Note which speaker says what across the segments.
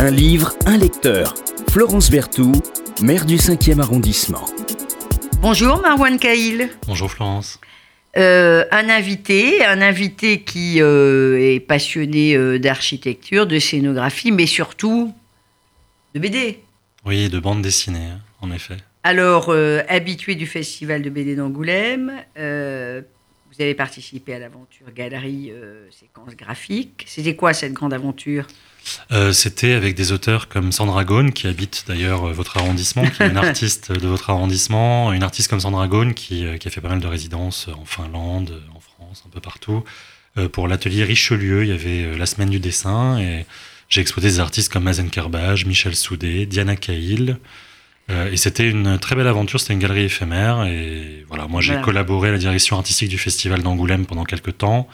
Speaker 1: Un livre, un lecteur. Florence Berthoud, maire du 5e arrondissement.
Speaker 2: Bonjour Marwan Kail.
Speaker 3: Bonjour Florence.
Speaker 2: Euh, un invité, un invité qui euh, est passionné euh, d'architecture, de scénographie, mais surtout de BD.
Speaker 3: Oui, de bande dessinée, hein, en effet.
Speaker 2: Alors, habitué du festival de BD d'Angoulême, vous avez participé à l'aventure Galerie Séquence Graphique. C'était quoi cette grande aventure?
Speaker 3: Euh, c'était avec des auteurs comme Sandra Gone, qui habite d'ailleurs euh, votre arrondissement, qui est une artiste de votre arrondissement, une artiste comme Sandra qui, euh, qui a fait pas mal de résidences en Finlande, en France, un peu partout. pour l'atelier Richelieu, il y avait la semaine du dessin et j'ai exposé des artistes comme Mazen Kerbage, Michel Soudé, Diana Cahill. et c'était une très belle aventure, c'était une galerie éphémère. Et voilà, moi j'ai collaboré à la direction artistique du festival d'Angoulême pendant quelques temps.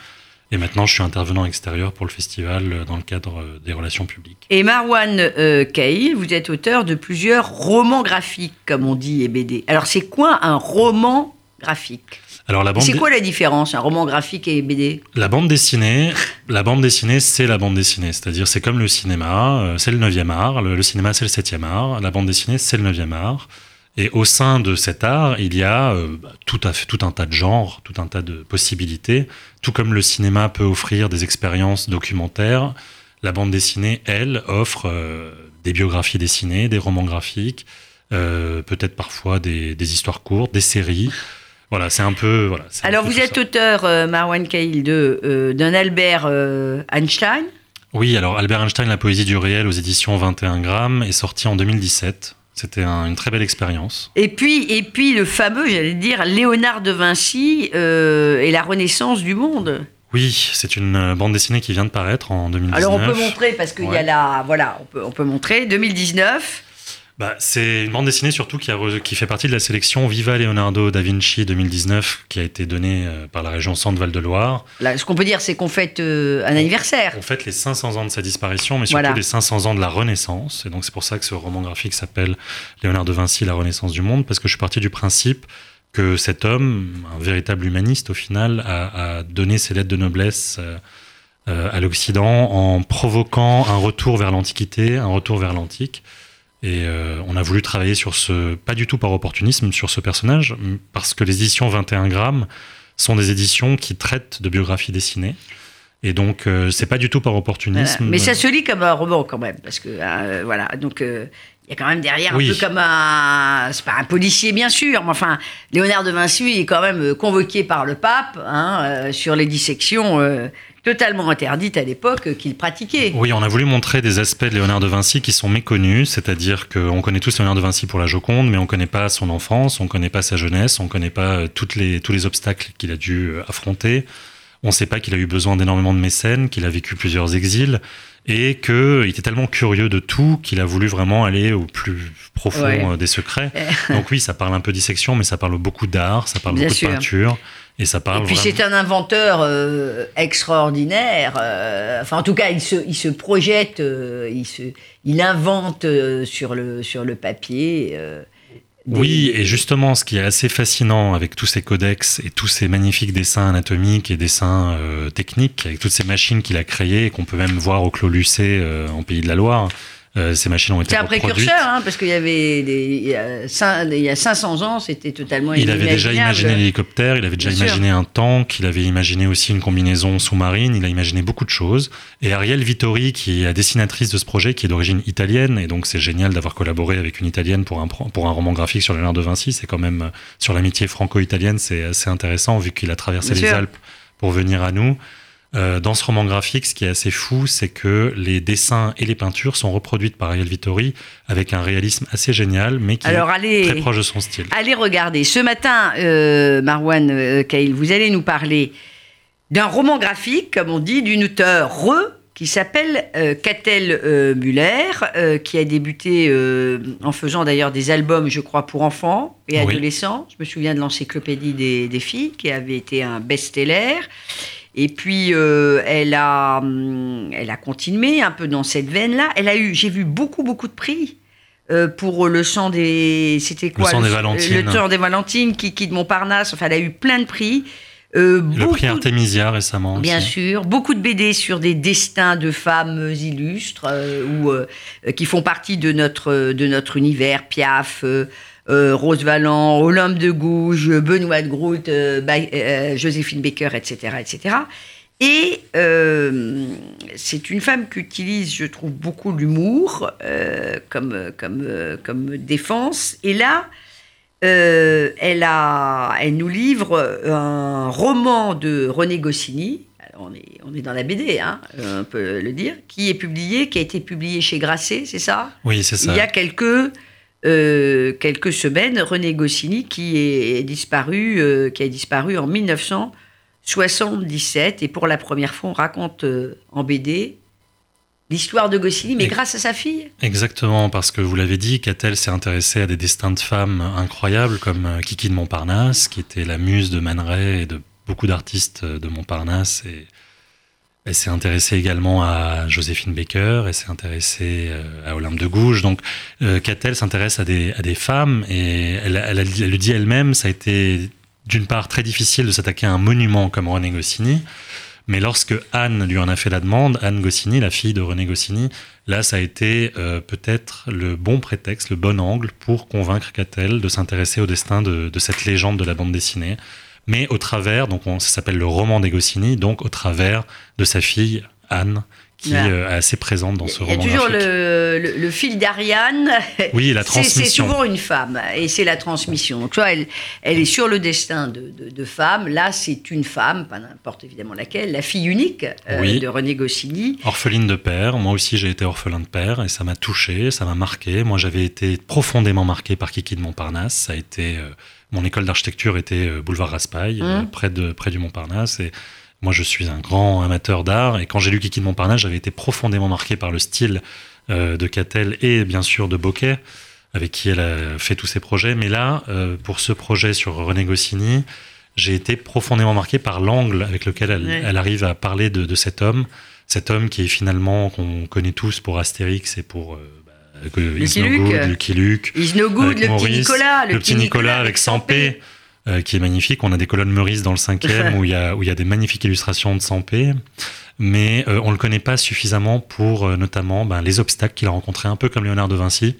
Speaker 3: Et maintenant, je suis intervenant extérieur pour le festival euh, dans le cadre euh, des relations publiques.
Speaker 2: Et Marwan euh, vous êtes auteur de plusieurs romans graphiques, comme on dit, et BD. Alors, c'est quoi un roman graphique? Alors la bande c'est quoi la différence, un roman graphique et BD
Speaker 3: La bande dessinée, la bande dessinée, c'est la bande dessinée. C'est-à-dire, c'est comme le cinéma, c'est le 9e art. Le, le cinéma, c'est le 7e art. La bande dessinée, c'est le 9e art. Et au sein de cet art, il y a euh, tout, à fait, tout un tas de genres, tout un tas de possibilités. Tout comme le cinéma peut offrir des expériences documentaires, la bande dessinée, elle, offre euh, des biographies dessinées, des romans graphiques, euh, peut-être parfois des, histoires courtes, des séries. Voilà, c'est un peu. Voilà,
Speaker 2: Alors, vous êtes auteur, Marwan Kail, d'un Albert Einstein
Speaker 3: Oui, alors Albert Einstein, La poésie du réel aux éditions 21 grammes, est sorti en 2017. C'était une très belle expérience.
Speaker 2: Et puis, et puis le fameux, j'allais dire, Léonard de Vinci euh, et la Renaissance du monde.
Speaker 3: Oui, c'est une euh, bande dessinée qui vient de paraître en 2019.
Speaker 2: Alors on peut montrer parce qu'il y a la, voilà, on peut, on peut montrer 2019
Speaker 3: bah, C'est une bande dessinée surtout qui, a, qui fait partie de la sélection Viva Leonardo da Vinci 2019 qui a été donnée euh, par la région Centre-Val de Loire.
Speaker 2: ce qu'on peut dire, c'est qu'on fête euh, un anniversaire.
Speaker 3: On fête les 500 ans de sa disparition, mais surtout les 500 ans de la Renaissance. Et donc c'est pour ça que ce roman graphique s'appelle Léonard de Vinci, la Renaissance du monde, parce que je suis parti du principe que cet homme, un véritable humaniste au final, a, donné ses lettres de noblesse. Euh, à l'Occident en provoquant un retour vers l'Antiquité, un retour vers l'Antique. Et euh, on a voulu travailler sur ce, pas du tout par opportunisme, sur ce personnage, parce que les éditions 21 grammes sont des éditions qui traitent de biographie dessinée. Et donc, euh, c'est pas du tout par opportunisme.
Speaker 2: Mais ça se lit comme un roman quand même, parce que euh, voilà. Donc, il y a quand même derrière un peu comme un, c'est pas un policier bien sûr, mais enfin, Léonard de Vinci est quand même convoqué par le pape hein, sur les dissections totalement interdite à l'époque qu'il pratiquait.
Speaker 3: Oui, on a voulu montrer des aspects de Léonard de Vinci qui sont méconnus, c'est-à-dire qu'on connaît tous Léonard de Vinci pour la Joconde, mais on ne connaît pas son enfance, on ne connaît pas sa jeunesse, on ne connaît pas euh, les, tous les obstacles qu'il a dû euh, affronter. On ne sait pas qu'il a eu besoin d'énormément de mécènes, qu'il a vécu plusieurs exils et qu'il était tellement curieux de tout qu'il a voulu vraiment aller au plus profond euh, des secrets. Donc oui, ça parle un peu dissection, mais ça parle beaucoup d'art, ça parle beaucoup de peinture. Et ça parle.
Speaker 2: Et puis c'est un inventeur euh, extraordinaire. Euh, enfin, en tout cas, il se, il se projette, euh, il, se, il invente sur, le, sur le papier.
Speaker 3: Oui, et justement, ce qui est assez fascinant avec tous ces codex et tous ces magnifiques dessins anatomiques et dessins techniques, avec toutes ces machines qu'il a créées et qu'on peut même voir au Clos Lucé en Pays de la Loire, euh, ces machines ont été
Speaker 2: C'est un précurseur, hein, parce qu'il y avait des, il, y a 500 ans, c'était totalement
Speaker 3: Il avait déjà imaginé l'hélicoptère, il avait déjà imaginé un tank, il avait imaginé aussi une combinaison sous-marine, il a imaginé beaucoup de choses. Et Ariel Vittori, qui est la dessinatrice de ce projet, qui est d'origine italienne, et donc c'est génial d'avoir collaboré avec une italienne pour un, pour un roman graphique sur Léonard de Vinci, c'est quand même, sur l'amitié franco-italienne, c'est assez intéressant, vu qu'il a traversé les Alpes pour venir à nous. Euh, dans ce roman graphique, ce qui est assez fou, c'est que les dessins et les peintures sont reproduites par Ariel Vittori avec un réalisme assez génial, mais qui est très proche de son style.
Speaker 2: Allez regarder. Ce matin, euh, Marwan euh, vous allez nous parler d'un roman graphique, comme on dit, d'une auteure re qui s'appelle euh, Catel Muller, qui a débuté en faisant d'ailleurs des albums, je crois, pour enfants et adolescents. Je me souviens de l'encyclopédie des, des, filles, qui avait été un best-seller. Et puis, euh, elle, a, hum, elle a continué un peu dans cette veine-là. Elle a eu, j'ai vu beaucoup, beaucoup de prix. Euh, pour le sang des c'était quoi
Speaker 3: le sang des Valentines
Speaker 2: le temps des Valentines qui de Montparnasse enfin elle a eu plein de prix
Speaker 3: Euh, le prix Artemisia récemment.
Speaker 2: Bien sûr, beaucoup de BD sur des destins de femmes illustres ou qui font partie de notre de notre univers. Piaf, Rose Valland, Olympe de Gouges, Benoît de Groot, Joséphine Baker, etc., etc. Et euh, c'est une femme qui utilise, je trouve, beaucoup l'humour euh, comme, comme, euh, comme défense. Et là, elle, a, elle nous livre un roman de René Goscinny. on, est, on est dans la BD, hein, on peut le dire, qui est publié, qui a été publié chez Grasset, c'est ça?
Speaker 3: Oui, c'est ça.
Speaker 2: Il y a quelques, quelques semaines, René Goscinny qui est disparu, qui a disparu en 1900. 77, et pour la première fois, on raconte euh, en BD l'histoire de Goscinny, mais grâce à sa fille.
Speaker 3: Exactement, parce que vous l'avez dit, Catel s'est intéressée à des destins de femmes incroyables, comme euh, Kiki de Montparnasse, qui était la muse de Man Ray et de beaucoup d'artistes euh, de Montparnasse. Et elle s'est intéressée également à Joséphine Baker, elle s'est intéressée à Olympe de Gouges. Donc, Catel s'intéresse à des, à des femmes et elle, elle, elle le dit elle-même, ça a été d'une part très difficile de s'attaquer à un monument comme René Goscinny, mais lorsque Anne lui en a fait la demande, Anne Goscinny, la fille de René Goscinny, là ça a été euh, peut-être le bon prétexte, le bon angle pour convaincre Catel de s'intéresser au destin de, cette légende de la bande dessinée, mais au travers, donc ça s'appelle le roman des donc au travers de sa fille Anne, qui euh, est assez présente dans ce roman.
Speaker 2: Il y a toujours le, fil d'Ariane.
Speaker 3: Oui, la transmission.
Speaker 2: C'est souvent une femme, et c'est la transmission. Donc, tu vois, elle, elle est sur le destin de, de, femme. Là, c'est une femme, pas n'importe évidemment laquelle, la fille unique euh, de René Goscinny.
Speaker 3: Orpheline de père. Moi aussi, j'ai été orphelin de père, et ça m'a touché, ça m'a marqué. Moi, j'avais été profondément marqué par Kiki de Montparnasse. Ça a été. Euh, mon école d'architecture était boulevard Raspail, mmh. près, de, près du Montparnasse. Et moi, je suis un grand amateur d'art et quand j'ai lu Kiki de Montparnasse, j'avais été profondément marqué par le style euh, de Catel et bien sûr de Bocquet, avec qui elle a fait tous ses projets. Mais là, euh, pour ce projet sur René Goscinny, j'ai été profondément marqué par l'angle avec lequel elle, arrive à parler de, cet homme, cet homme qui est finalement qu'on connaît tous pour Astérix et pour euh,
Speaker 2: bah, Lucky Luke,
Speaker 3: Lucky Luke,
Speaker 2: le petit Nicolas,
Speaker 3: le, petit Nicolas, avec Sampé. Euh, qui est magnifique. On a des colonnes Meurice dans le cinquième où il y a, où il y a des magnifiques illustrations de Sampé. Mais euh, on ne le connaît pas suffisamment pour euh, notamment ben, les obstacles qu'il a rencontrés, un peu comme Léonard de Vinci.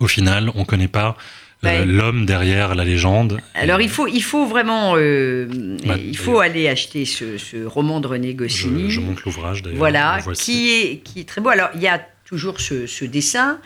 Speaker 3: Au final, on ne connaît pas l'homme derrière la légende.
Speaker 2: Alors il faut, il faut vraiment, bah, il faut aller acheter ce, ce, roman de René Goscinny.
Speaker 3: Je, je montre l'ouvrage d'ailleurs.
Speaker 2: Voilà, qui est, qui est très beau. Alors il y a toujours ce, ce dessin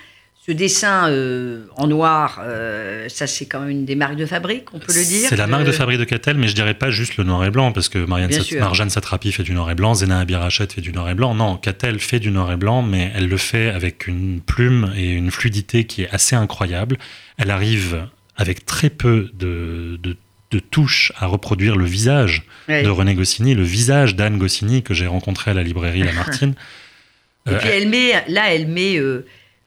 Speaker 2: ce dessin euh, en noir, euh, ça c'est quand même une des marques de fabrique, on peut le dire.
Speaker 3: C'est la marque de fabrique de Catel, mais je dirais pas juste le noir et blanc, parce que Marianne Sat Marjane Satrapi fait du noir et blanc, Zena Abirachet fait du noir et blanc. Non, Catel fait du noir et blanc, mais elle le fait avec une plume et une fluidité qui est assez incroyable. Elle arrive avec très peu de, de, touches à reproduire le visage de René Goscinny, le visage d'Anne Goscinny que j'ai rencontré à la librairie Lamartine.
Speaker 2: et puis euh, elle met, là, elle met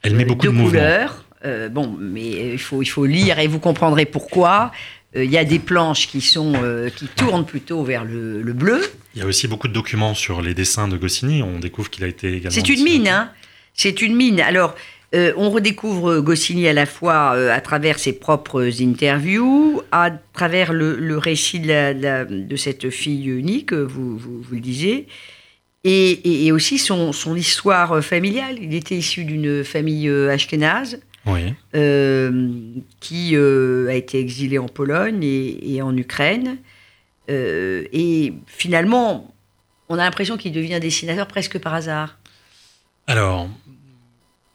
Speaker 3: elle met beaucoup de,
Speaker 2: couleurs. Euh, bon, mais il faut, il faut lire et vous comprendrez pourquoi. Euh, il y a des planches qui, sont, euh, qui tournent plutôt vers le, bleu.
Speaker 3: Il y a aussi beaucoup de documents sur les dessins de Goscinny. On découvre qu'il a été également.
Speaker 2: C'est une mine, hein C'est une mine. Alors, on redécouvre Goscinny à la fois à travers ses propres interviews, à travers le, récit de, cette fille unique, vous, vous, vous le disiez, et, aussi son, histoire familiale. Il était issu d'une famille euh, ashkénaze. Euh, qui euh, a été exilé en Pologne et, en Ukraine. et finalement, on a l'impression qu'il devient dessinateur presque par hasard.
Speaker 3: Alors.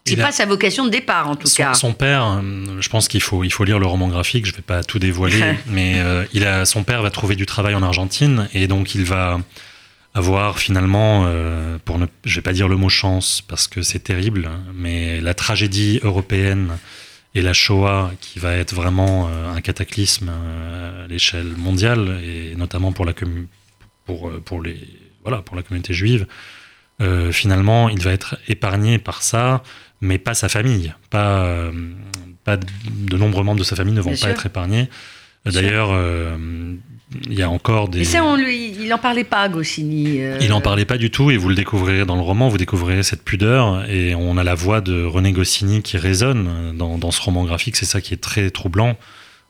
Speaker 2: C'est pas sa vocation de départ, en tout cas.
Speaker 3: Son père, je pense qu'il faut, il faut lire le roman graphique, je ne vais pas tout dévoiler, mais il a, son père va trouver du travail en Argentine, et donc il va, avoir finalement, euh, pour ne, je vais pas dire le mot chance parce que c'est terrible, mais la tragédie européenne et la Shoah qui va être vraiment euh, un cataclysme euh, à l'échelle mondiale et notamment pour la pour pour les voilà pour la communauté juive. finalement, il va être épargné par ça, mais pas sa famille, pas pas de nombreux membres de sa famille ne vont pas être épargnés. D'ailleurs, il y a encore des.
Speaker 2: Et ça, on lui, il n'en parlait pas, Goscinny.
Speaker 3: Euh. Il n'en parlait pas du tout, et vous le découvrirez dans le roman, vous découvrirez cette pudeur, et on a la voix de René Goscinny qui résonne dans, dans ce roman graphique, c'est ça qui est très troublant.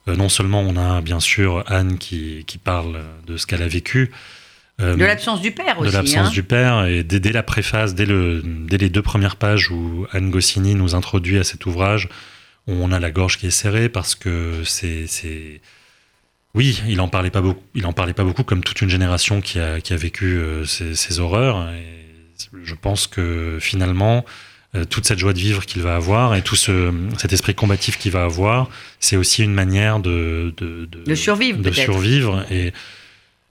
Speaker 3: non seulement on a bien sûr Anne qui, qui parle de ce qu'elle a vécu,
Speaker 2: de l'absence du père aussi.
Speaker 3: De l'absence
Speaker 2: hein.
Speaker 3: du père. Et dès, dès, la préface, dès, le, dès les deux premières pages où Anne Goscinny nous introduit à cet ouvrage, on a la gorge qui est serrée parce que c'est oui, il en parlait pas beaucoup. Il en parlait pas beaucoup, comme toute une génération qui a, qui a vécu euh, ces, ces, horreurs. Et je pense que finalement, euh, toute cette joie de vivre qu'il va avoir et tout ce, cet esprit combatif qu'il va avoir, c'est aussi une manière de de,
Speaker 2: de, de survivre.
Speaker 3: De survivre et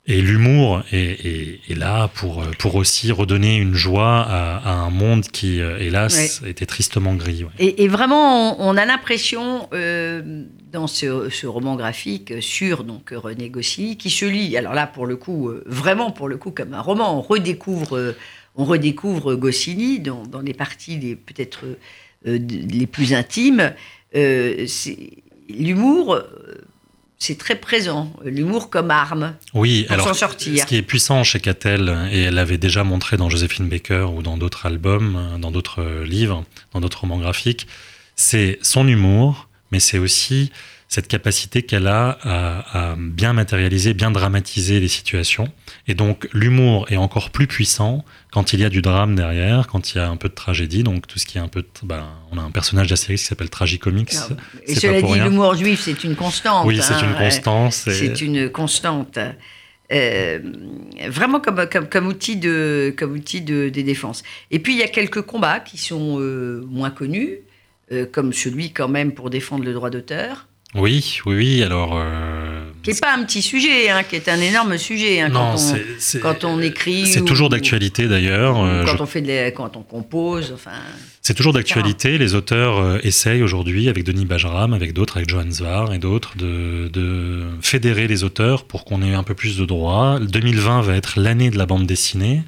Speaker 3: et l'humour est, est, est, là pour, pour aussi redonner une joie à, à un monde qui, euh, hélas, ouais. était tristement gris. Ouais.
Speaker 2: Et, et, vraiment, on, on a l'impression, euh, dans ce, ce, roman graphique sur donc, René Goscinny, qui se lit, alors là, pour le coup, euh, vraiment pour le coup, comme un roman, on redécouvre, euh, on redécouvre Goscinny dans, dans les parties peut-être euh, les plus intimes. L'humour c'est très présent, l'humour comme arme
Speaker 3: oui,
Speaker 2: pour s'en sortir.
Speaker 3: Ce qui est puissant chez Catel, et elle l'avait déjà montré dans Joséphine Baker ou dans d'autres albums, dans d'autres livres, dans d'autres romans graphiques, c'est son humour, mais c'est aussi cette capacité qu'elle a à, à, bien matérialiser, bien dramatiser les situations. Et donc l'humour est encore plus puissant quand il y a du drame derrière, quand il y a un peu de tragédie. Donc tout ce qui est un peu, de, ben, on a un personnage d'Astérix qui s'appelle Tragicomics.
Speaker 2: Et cela dit, l'humour juif, c'est une constante.
Speaker 3: Oui, c'est
Speaker 2: hein,
Speaker 3: une constante.
Speaker 2: C'est une constante. Euh, vraiment comme, comme, comme, outil, de, comme outil de, des défenses. Et puis il y a quelques combats qui sont euh, moins connus, euh, comme celui quand même pour défendre le droit d'auteur.
Speaker 3: Oui, oui, oui. Alors, euh,
Speaker 2: qui n'est pas un petit sujet, hein, qui est un énorme sujet hein,
Speaker 3: non,
Speaker 2: quand, on, quand écrit.
Speaker 3: C'est toujours d'actualité d'ailleurs.
Speaker 2: Euh, quand je... on fait de quand on compose, enfin.
Speaker 3: C'est toujours d'actualité. Les auteurs euh, essayent aujourd'hui, avec Denis Bajram, avec d'autres, avec Johan Zwar et d'autres, de, de, fédérer les auteurs pour qu'on ait un peu plus de droits. 2020 va être l'année de la bande dessinée.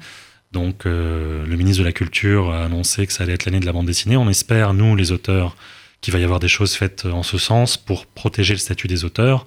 Speaker 3: Donc, euh, le ministre de la Culture a annoncé que ça allait être l'année de la bande dessinée. On espère, nous, les auteurs, qu'il va y avoir des choses faites en ce sens pour protéger le statut des auteurs.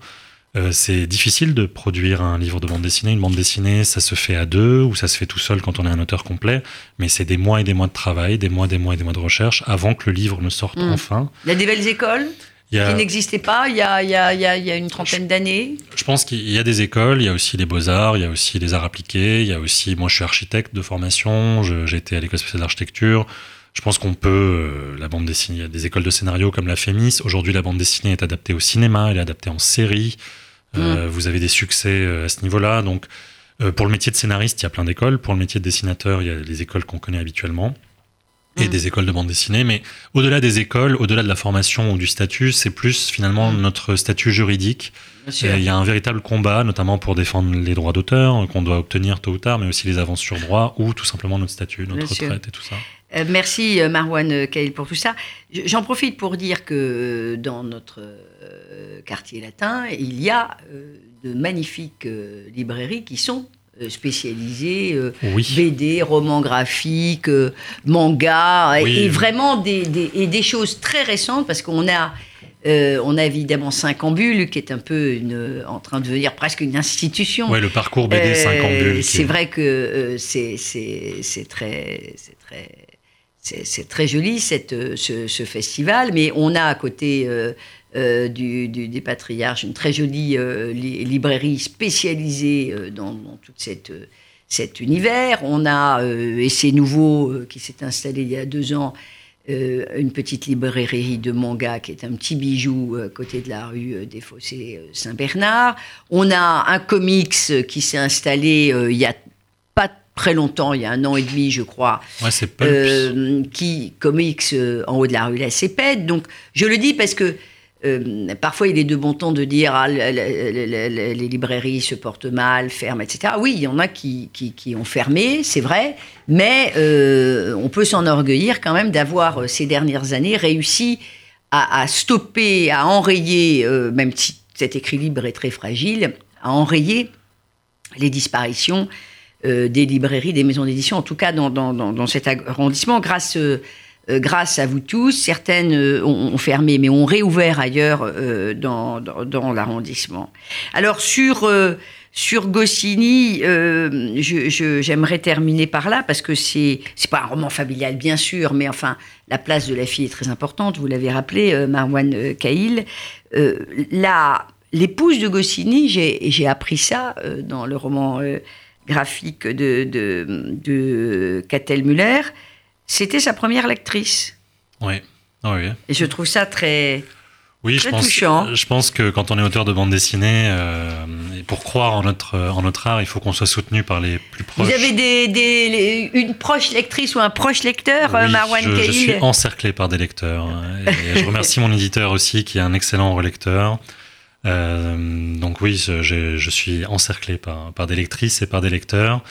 Speaker 3: Euh, c'est difficile de produire un livre de bande dessinée. Une bande dessinée, ça se fait à deux ou ça se fait tout seul quand on est un auteur complet, mais c'est des mois et des mois de travail, des mois, des mois et des mois de recherche avant que le livre ne sorte mmh. enfin.
Speaker 2: Il y a des belles écoles il y a... qui n'existaient pas il y a, il y a, il y a, une trentaine d'années
Speaker 3: Je pense qu'il y a des écoles, il y a aussi les beaux-arts, il y a aussi les arts appliqués, il y a aussi, moi je suis architecte de formation, j'ai été à l'école spéciale d'architecture, je pense qu'on peut, euh, la bande dessinée, il y a des écoles de scénario comme la FEMIS. Aujourd'hui, la bande dessinée est adaptée au cinéma, elle est adaptée en série. Mmh. Euh, vous avez des succès euh, à ce niveau-là. Donc, euh, pour le métier de scénariste, il y a plein d'écoles. Pour le métier de dessinateur, il y a les écoles qu'on connaît habituellement et mmh. des écoles de bande dessinée. Mais au-delà des écoles, au-delà de la formation ou du statut, c'est plus finalement mmh. notre statut juridique. Il y a un véritable combat, notamment pour défendre les droits d'auteur qu'on doit obtenir tôt ou tard, mais aussi les avances sur droit ou tout simplement notre statut, notre Bien retraite sûr. et tout ça.
Speaker 2: Euh, merci Marwan Kail pour tout ça. J'en profite pour dire que dans notre euh, quartier latin, il y a euh, de magnifiques librairies qui sont spécialisées euh,
Speaker 3: oui.
Speaker 2: BD, romans graphiques, euh, manga, oui. et vraiment des, des, et des choses très récentes parce qu'on a euh, on a évidemment Cinq-Ambules, qui est un peu une, en train de devenir presque une institution.
Speaker 3: Oui, le parcours BD Cinq-Ambules.
Speaker 2: C'est vrai que c'est très, très, c'est très joli cette, ce, festival, mais on a à côté euh, euh, du, des patriarches une très jolie euh, li librairie spécialisée dans, tout cette, cet univers. On a, et c'est nouveau, qui s'est installé il y a deux ans, euh, une petite librairie de manga qui est un petit bijou à côté de la rue des Fossés Saint-Bernard. On a un comics qui s'est installé euh, il y a très longtemps, il y a un an et demi, je crois.
Speaker 3: Ouais, euh,
Speaker 2: qui comics en haut de la rue La Cépède. Donc, je le dis parce que euh, parfois, il est de bon ton de dire ah, les librairies se portent mal, ferment, etc. Oui, il y en a qui, qui, qui ont fermé, c'est vrai, mais euh, on peut s'enorgueillir quand même d'avoir, euh, ces dernières années, réussi à, à stopper, à enrayer, euh, même si cet équilibre est très fragile, à enrayer les disparitions euh, des librairies, des maisons d'édition, en tout cas dans, dans, dans, cet arrondissement, grâce euh, grâce à vous tous. Certaines euh, ont, fermé, mais ont réouvert ailleurs euh, dans, dans, l'arrondissement. Alors sur sur Goscinny, euh, j'aimerais terminer par là, parce que c'est pas un roman familial, bien sûr, mais enfin, la place de la fille est très importante, vous l'avez rappelé, euh, Marwan euh, Kail. L'épouse de Goscinny, j'ai appris ça dans le roman graphique de, de, de Catel Muller, c'était sa première lectrice.
Speaker 3: Oui. oui.
Speaker 2: Et je trouve ça très,
Speaker 3: oui, je pense, je pense que quand on est auteur de bande dessinée, euh, pour croire en notre, en notre art, il faut qu'on soit soutenu par les plus proches.
Speaker 2: Vous avez des, des une proche lectrice ou un proche lecteur,
Speaker 3: oui,
Speaker 2: Marwan
Speaker 3: je, je suis encerclé par des lecteurs. Et je remercie mon éditeur aussi, qui est un excellent relecteur. Euh, donc oui, je, suis encerclé par, par des lectrices et par des lecteurs.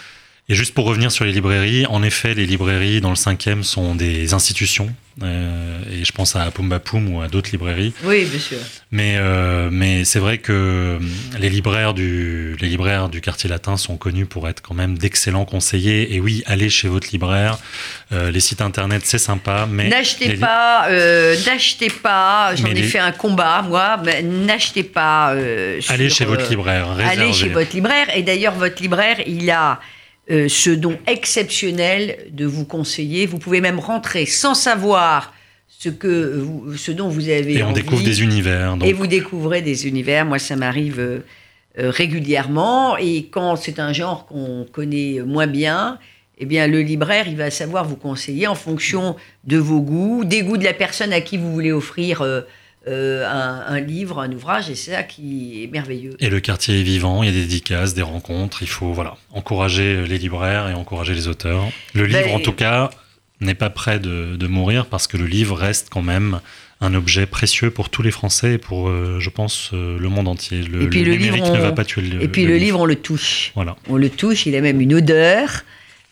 Speaker 3: Et juste pour revenir sur les librairies, en effet, les librairies dans le cinquième sont des institutions. Euh, et je pense à Pumba Pum ou à d'autres librairies.
Speaker 2: Oui, bien sûr.
Speaker 3: Mais, euh, mais c'est vrai que les libraires, du, les libraires du quartier latin sont connus pour être quand même d'excellents conseillers. Et oui, allez chez votre libraire. Euh, les sites internet, c'est sympa. mais
Speaker 2: N'achetez pas, euh, n'achetez pas, j'en ai les... fait un combat, moi, mais n'achetez pas.
Speaker 3: Euh, allez chez votre libraire. Réservez.
Speaker 2: Allez chez votre libraire. Et d'ailleurs, votre libraire, il a euh, ce don exceptionnel de vous conseiller. Vous pouvez même rentrer sans savoir ce, que vous, ce dont vous avez
Speaker 3: Et on découvre des univers.
Speaker 2: Et vous découvrez des univers. Moi, ça m'arrive euh, euh, régulièrement. Et quand c'est un genre qu'on connaît moins bien, eh bien, le libraire, il va savoir vous conseiller en fonction de vos goûts, des goûts de la personne à qui vous voulez offrir euh, un, livre, un ouvrage, et c'est ça qui est merveilleux.
Speaker 3: Et le quartier est vivant, il y a des dédicaces, des rencontres, il faut voilà, encourager les libraires et encourager les auteurs. Le ben, livre, en tout cas, n'est pas prêt de, mourir parce que le livre reste quand même un objet précieux pour tous les Français et pour, euh, je pense, euh, le monde entier. Le, et puis le, livre, ne va pas tuer le
Speaker 2: Et puis le, livre, on le touche. Voilà. On le touche, il a même une odeur.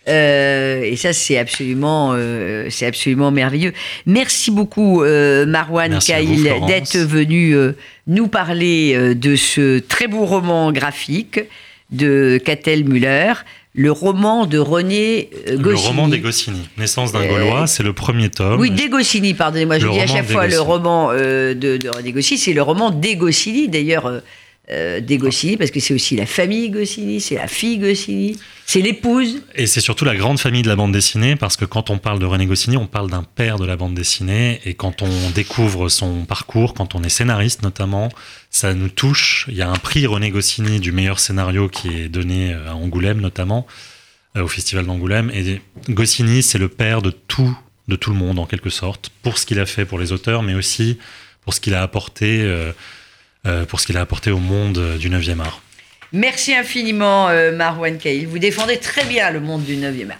Speaker 2: Euh, et ça, c'est absolument, euh, c'est absolument merveilleux. Merci beaucoup, euh, Marwan Kail, d'être venu euh, nous parler euh, de ce très beau roman graphique de Catel Muller. Le roman de René Goscinny. Le
Speaker 3: roman des Goscinny, Naissance d'un Gaulois, c'est le premier tome.
Speaker 2: Oui, des Goscinny, pardonnez-moi, je dis à chaque fois le roman de, de, René Goscinny, c'est le roman des Goscinny, d'ailleurs euh, des Goscinny, parce que c'est aussi la famille Goscinny, c'est la fille Goscinny, c'est l'épouse.
Speaker 3: Et c'est surtout la grande famille de la bande dessinée, parce que quand on parle de René Goscinny, on parle d'un père de la bande dessinée, et quand on découvre son parcours, quand on est scénariste notamment, ça nous touche. Il y a un prix René Goscinny du meilleur scénario qui est donné à Angoulême notamment, euh, au Festival d'Angoulême, et Goscinny, c'est le père de tout, de tout le monde en quelque sorte, pour ce qu'il a fait pour les auteurs, mais aussi pour ce qu'il a apporté. Euh, euh, pour ce qu'il a apporté au monde euh, du 9e art.
Speaker 2: Merci infiniment, euh, Marwan Kail. Vous défendez très bien le monde du 9e art.